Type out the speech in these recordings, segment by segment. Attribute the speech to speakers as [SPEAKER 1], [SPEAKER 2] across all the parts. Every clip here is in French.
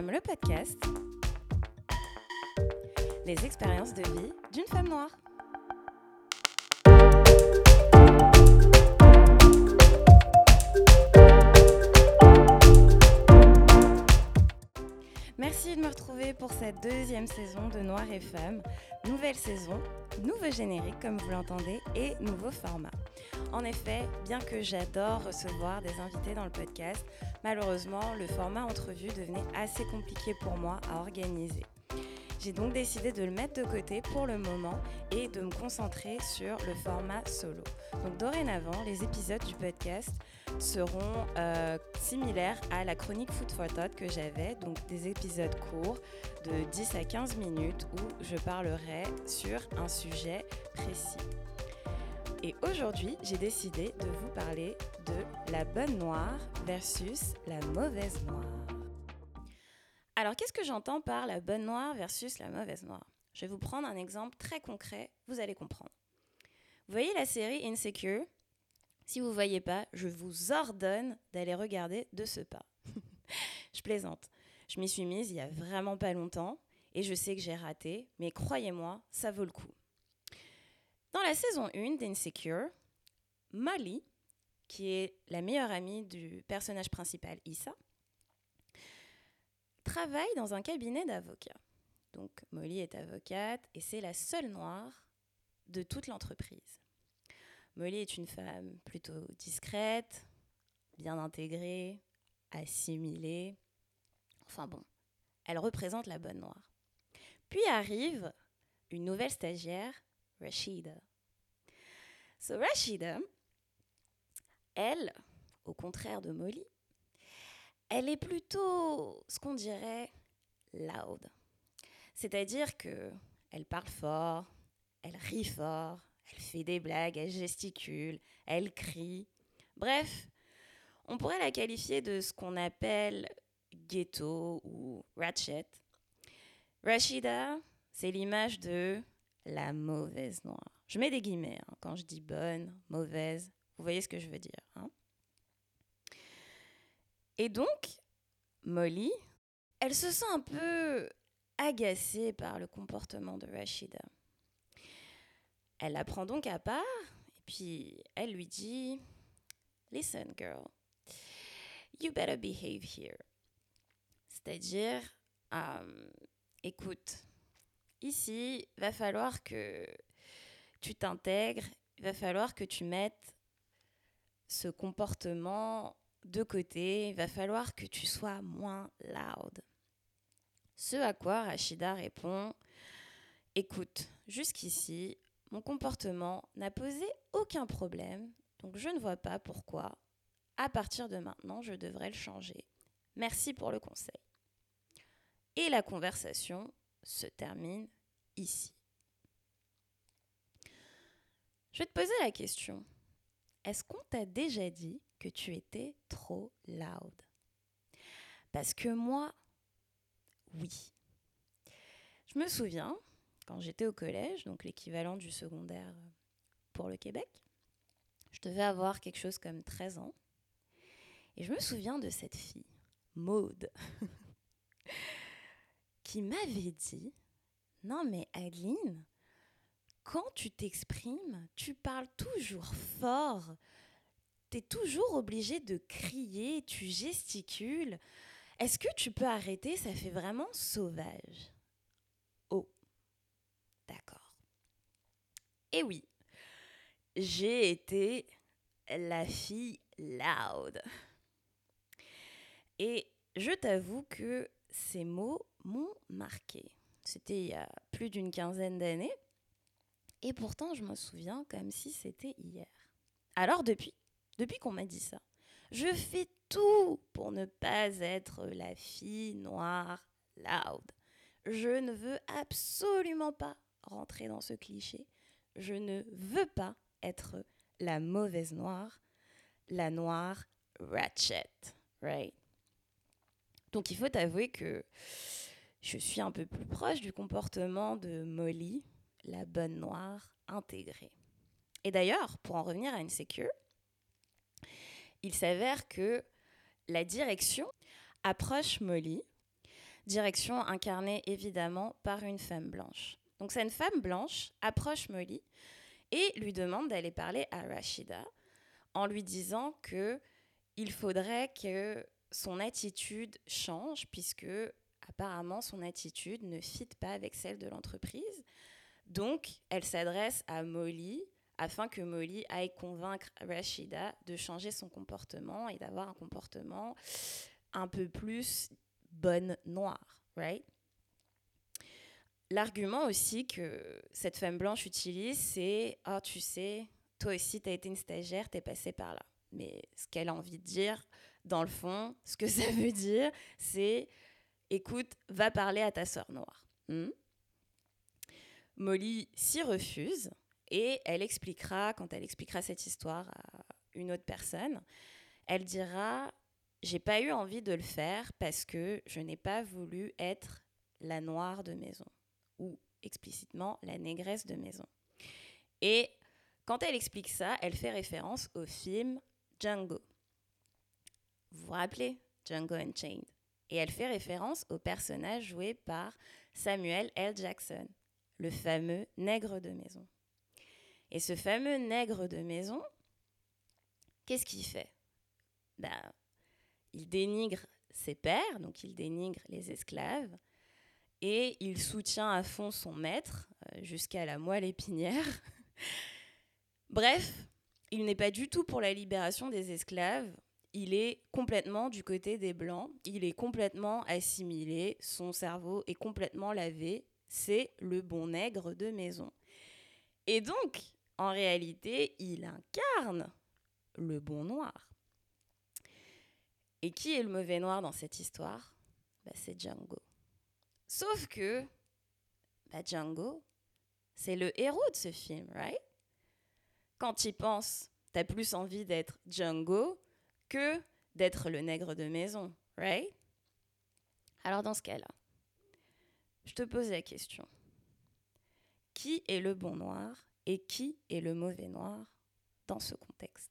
[SPEAKER 1] Le podcast. Les expériences de vie d'une femme noire. Merci de me retrouver pour cette deuxième saison de Noir et Femmes. Nouvelle saison, nouveau générique comme vous l'entendez et nouveau format. En effet, bien que j'adore recevoir des invités dans le podcast, malheureusement, le format entrevue devenait assez compliqué pour moi à organiser. J'ai donc décidé de le mettre de côté pour le moment et de me concentrer sur le format solo. Donc dorénavant, les épisodes du podcast seront euh, similaires à la chronique Food for Thought que j'avais, donc des épisodes courts de 10 à 15 minutes où je parlerai sur un sujet précis. Et aujourd'hui, j'ai décidé de vous parler de la bonne noire versus la mauvaise noire. Alors, qu'est-ce que j'entends par la bonne noire versus la mauvaise noire? Je vais vous prendre un exemple très concret, vous allez comprendre. Vous voyez la série Insecure? Si vous ne voyez pas, je vous ordonne d'aller regarder de ce pas. je plaisante. Je m'y suis mise il y a vraiment pas longtemps et je sais que j'ai raté, mais croyez-moi, ça vaut le coup. Dans la saison 1 d'Insecure, Molly, qui est la meilleure amie du personnage principal Issa, travaille dans un cabinet d'avocats. Donc Molly est avocate et c'est la seule noire de toute l'entreprise. Molly est une femme plutôt discrète, bien intégrée, assimilée. Enfin bon, elle représente la bonne noire. Puis arrive une nouvelle stagiaire, Rashida. So Rashida, elle, au contraire de Molly, elle est plutôt ce qu'on dirait loud. C'est-à-dire que elle parle fort, elle rit fort, elle fait des blagues, elle gesticule, elle crie. Bref, on pourrait la qualifier de ce qu'on appelle ghetto ou ratchet. Rashida, c'est l'image de la mauvaise noire. Je mets des guillemets hein, quand je dis bonne, mauvaise. Vous voyez ce que je veux dire. Hein et donc, Molly, elle se sent un peu agacée par le comportement de Rashida. Elle la prend donc à part et puis elle lui dit Listen, girl, you better behave here. C'est-à-dire, euh, écoute, ici, va falloir que tu t'intègres, il va falloir que tu mettes ce comportement de côté, il va falloir que tu sois moins loud. Ce à quoi Rachida répond Écoute, jusqu'ici, mon comportement n'a posé aucun problème, donc je ne vois pas pourquoi, à partir de maintenant, je devrais le changer. Merci pour le conseil. Et la conversation se termine ici. Je vais te poser la question. Est-ce qu'on t'a déjà dit que tu étais trop loud? Parce que moi, oui. Je me souviens, quand j'étais au collège, donc l'équivalent du secondaire pour le Québec, je devais avoir quelque chose comme 13 ans. Et je me souviens de cette fille, Maude, qui m'avait dit Non, mais Adeline, quand tu t'exprimes, tu parles toujours fort, tu es toujours obligé de crier, tu gesticules. Est-ce que tu peux arrêter? Ça fait vraiment sauvage. D'accord. Et oui, j'ai été la fille loud. Et je t'avoue que ces mots m'ont marqué. C'était il y a plus d'une quinzaine d'années. Et pourtant, je me souviens comme si c'était hier. Alors depuis, depuis qu'on m'a dit ça. Je fais tout pour ne pas être la fille noire loud. Je ne veux absolument pas rentrer dans ce cliché. Je ne veux pas être la mauvaise noire, la noire ratchet, right? Donc il faut avouer que je suis un peu plus proche du comportement de Molly, la bonne noire intégrée. Et d'ailleurs, pour en revenir à une sécure, il s'avère que la direction approche Molly direction incarnée évidemment par une femme blanche. Donc cette femme blanche approche Molly et lui demande d'aller parler à Rashida en lui disant que il faudrait que son attitude change puisque apparemment son attitude ne fit pas avec celle de l'entreprise. Donc elle s'adresse à Molly afin que Molly aille convaincre Rashida de changer son comportement et d'avoir un comportement un peu plus bonne noire, right? L'argument aussi que cette femme blanche utilise, c'est Ah, tu sais, toi aussi, tu as été une stagiaire, tu es passée par là. Mais ce qu'elle a envie de dire, dans le fond, ce que ça veut dire, c'est Écoute, va parler à ta sœur noire. Hmm? Molly s'y refuse et elle expliquera, quand elle expliquera cette histoire à une autre personne, elle dira J'ai pas eu envie de le faire parce que je n'ai pas voulu être la noire de maison ou explicitement la négresse de maison. Et quand elle explique ça, elle fait référence au film Django. Vous vous rappelez Django Unchained? Et elle fait référence au personnage joué par Samuel L. Jackson, le fameux nègre de maison. Et ce fameux nègre de maison, qu'est-ce qu'il fait? Ben, Il dénigre ses pères, donc il dénigre les esclaves, et il soutient à fond son maître euh, jusqu'à la moelle épinière. Bref, il n'est pas du tout pour la libération des esclaves, il est complètement du côté des Blancs, il est complètement assimilé, son cerveau est complètement lavé, c'est le bon nègre de maison. Et donc, en réalité, il incarne le bon noir. Et qui est le mauvais noir dans cette histoire? Bah, C'est Django. Sauf que bah, Django, c'est le héros de ce film, right? Quand tu y penses, t'as plus envie d'être Django que d'être le nègre de maison, right? Alors dans ce cas-là, je te pose la question. Qui est le bon noir et qui est le mauvais noir dans ce contexte?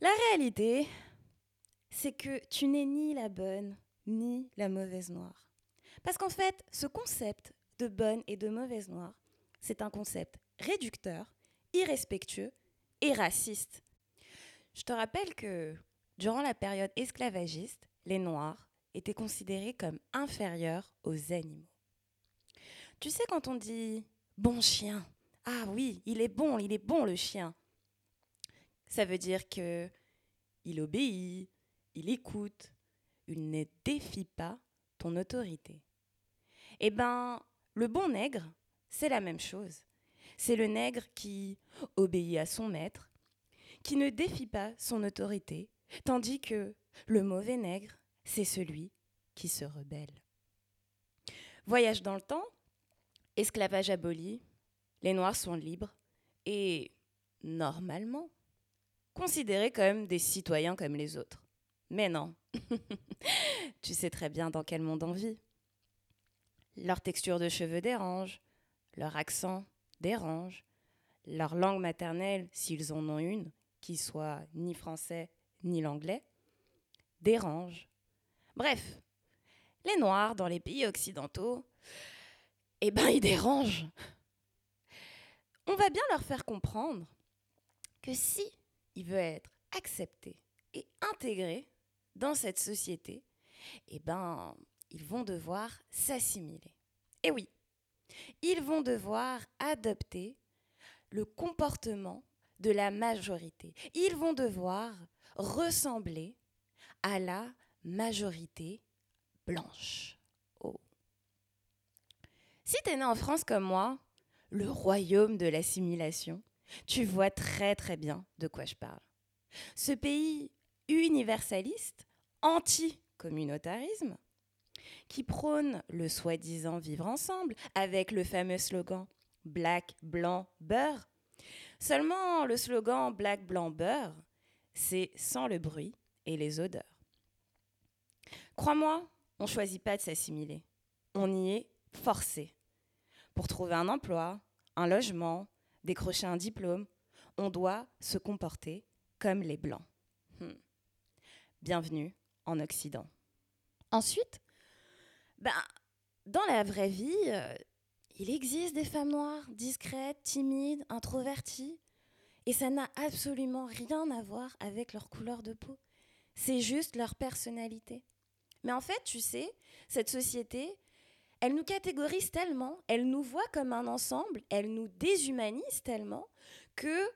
[SPEAKER 1] La réalité, c'est que tu n'es ni la bonne ni la mauvaise noire. Parce qu'en fait, ce concept de bonne et de mauvaise noire, c'est un concept réducteur, irrespectueux et raciste. Je te rappelle que durant la période esclavagiste, les Noirs étaient considérés comme inférieurs aux animaux. Tu sais, quand on dit bon chien, ah oui, il est bon, il est bon le chien. Ça veut dire que il obéit, il écoute, il ne défie pas ton autorité. Eh ben, le bon nègre, c'est la même chose. C'est le nègre qui obéit à son maître, qui ne défie pas son autorité, tandis que le mauvais nègre, c'est celui qui se rebelle. Voyage dans le temps, esclavage aboli, les Noirs sont libres et, normalement, considérés comme des citoyens comme les autres. Mais non, tu sais très bien dans quel monde on vit. Leur texture de cheveux dérange, leur accent dérange, leur langue maternelle, s'ils en ont une, qui soit ni français ni l'anglais, dérange. Bref, les Noirs dans les pays occidentaux eh ben, ils dérangent. On va bien leur faire comprendre que si ils veulent être acceptés et intégrés dans cette société, eh ben, ils vont devoir s'assimiler. Et oui, ils vont devoir adopter le comportement de la majorité. Ils vont devoir ressembler à la majorité blanche. Si tu es né en France comme moi, le royaume de l'assimilation, tu vois très très bien de quoi je parle. Ce pays universaliste, anti-communautarisme, qui prône le soi-disant vivre ensemble avec le fameux slogan Black, blanc, beurre. Seulement, le slogan Black, blanc, beurre, c'est sans le bruit et les odeurs. Crois-moi, on ne choisit pas de s'assimiler. On y est forcé. Pour trouver un emploi, un logement, décrocher un diplôme, on doit se comporter comme les Blancs. Bienvenue en Occident. Ensuite, ben, dans la vraie vie, euh, il existe des femmes noires, discrètes, timides, introverties. Et ça n'a absolument rien à voir avec leur couleur de peau. C'est juste leur personnalité. Mais en fait, tu sais, cette société, elle nous catégorise tellement, elle nous voit comme un ensemble, elle nous déshumanise tellement que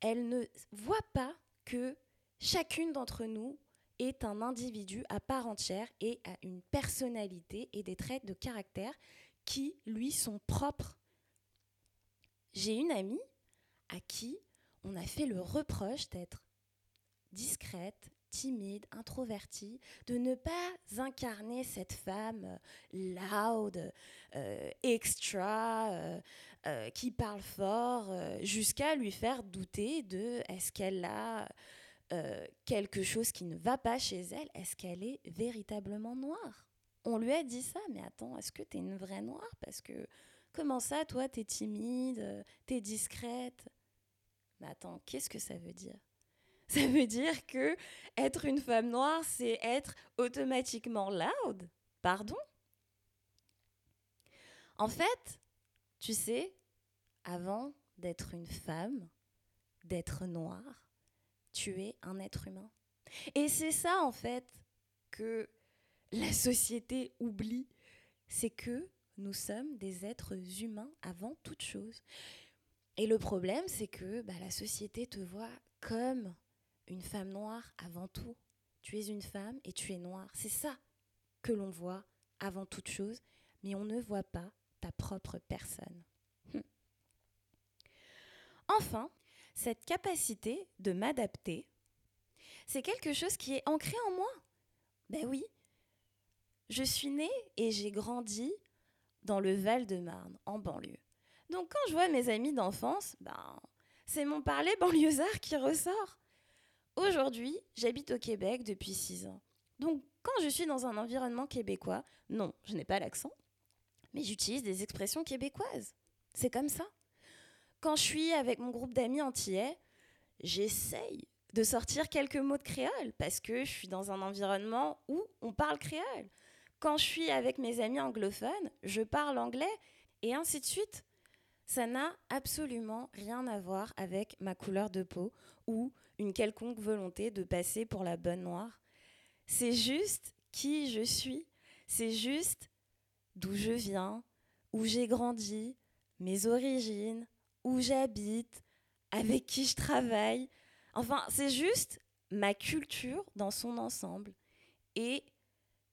[SPEAKER 1] elle ne voit pas que chacune d'entre nous est un individu à part entière et a une personnalité et des traits de caractère qui lui sont propres. J'ai une amie à qui on a fait le reproche d'être discrète, timide, introvertie, de ne pas incarner cette femme loud, euh, extra, euh, euh, qui parle fort, jusqu'à lui faire douter de est-ce qu'elle a quelque chose qui ne va pas chez elle, est-ce qu'elle est véritablement noire? On lui a dit ça, mais attends, est-ce que tu es une vraie noire? Parce que comment ça, toi, tu es timide, tu es discrète? Mais attends, qu'est-ce que ça veut dire? Ça veut dire que être une femme noire, c'est être automatiquement loud? Pardon? En fait, tu sais, avant d'être une femme, d'être noire, tu es un être humain. Et c'est ça, en fait, que la société oublie. C'est que nous sommes des êtres humains avant toute chose. Et le problème, c'est que bah, la société te voit comme une femme noire avant tout. Tu es une femme et tu es noire. C'est ça que l'on voit avant toute chose, mais on ne voit pas ta propre personne. Hum. Enfin, cette capacité de m'adapter, c'est quelque chose qui est ancré en moi. Ben oui, je suis née et j'ai grandi dans le Val-de-Marne, en banlieue. Donc quand je vois mes amis d'enfance, ben, c'est mon parler banlieusard qui ressort. Aujourd'hui, j'habite au Québec depuis six ans. Donc, quand je suis dans un environnement québécois, non, je n'ai pas l'accent, mais j'utilise des expressions québécoises. C'est comme ça. Quand je suis avec mon groupe d'amis antillais, j'essaye de sortir quelques mots de créole parce que je suis dans un environnement où on parle créole. Quand je suis avec mes amis anglophones, je parle anglais et ainsi de suite. Ça n'a absolument rien à voir avec ma couleur de peau ou une quelconque volonté de passer pour la bonne noire. C'est juste qui je suis, c'est juste d'où je viens, où j'ai grandi, mes origines, où j'habite, avec qui je travaille. Enfin, c'est juste ma culture dans son ensemble. Et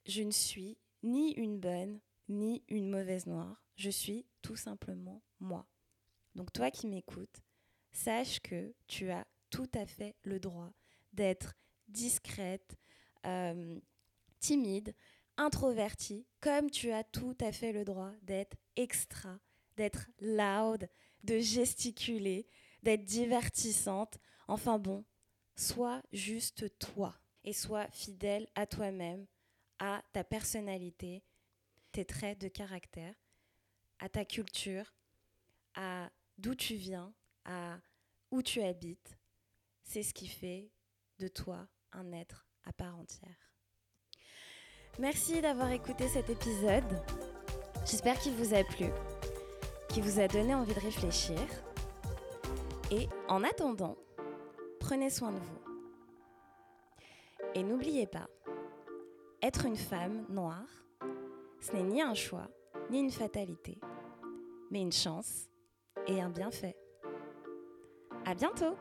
[SPEAKER 1] je ne suis ni une bonne ni une mauvaise noire. Je suis tout simplement moi. Donc toi qui m'écoutes, sache que tu as tout à fait le droit d'être discrète, euh, timide, introvertie, comme tu as tout à fait le droit d'être extra, d'être loud, de gesticuler, d'être divertissante. Enfin bon, sois juste toi et sois fidèle à toi-même, à ta personnalité, tes traits de caractère, à ta culture, à d'où tu viens, à où tu habites, c'est ce qui fait de toi un être à part entière. Merci d'avoir écouté cet épisode. J'espère qu'il vous a plu, vous a donné envie de réfléchir. Et en attendant, prenez soin de vous. Et n'oubliez pas, être une femme noire, ce n'est ni un choix, ni une fatalité, mais une chance et un bienfait. À bientôt!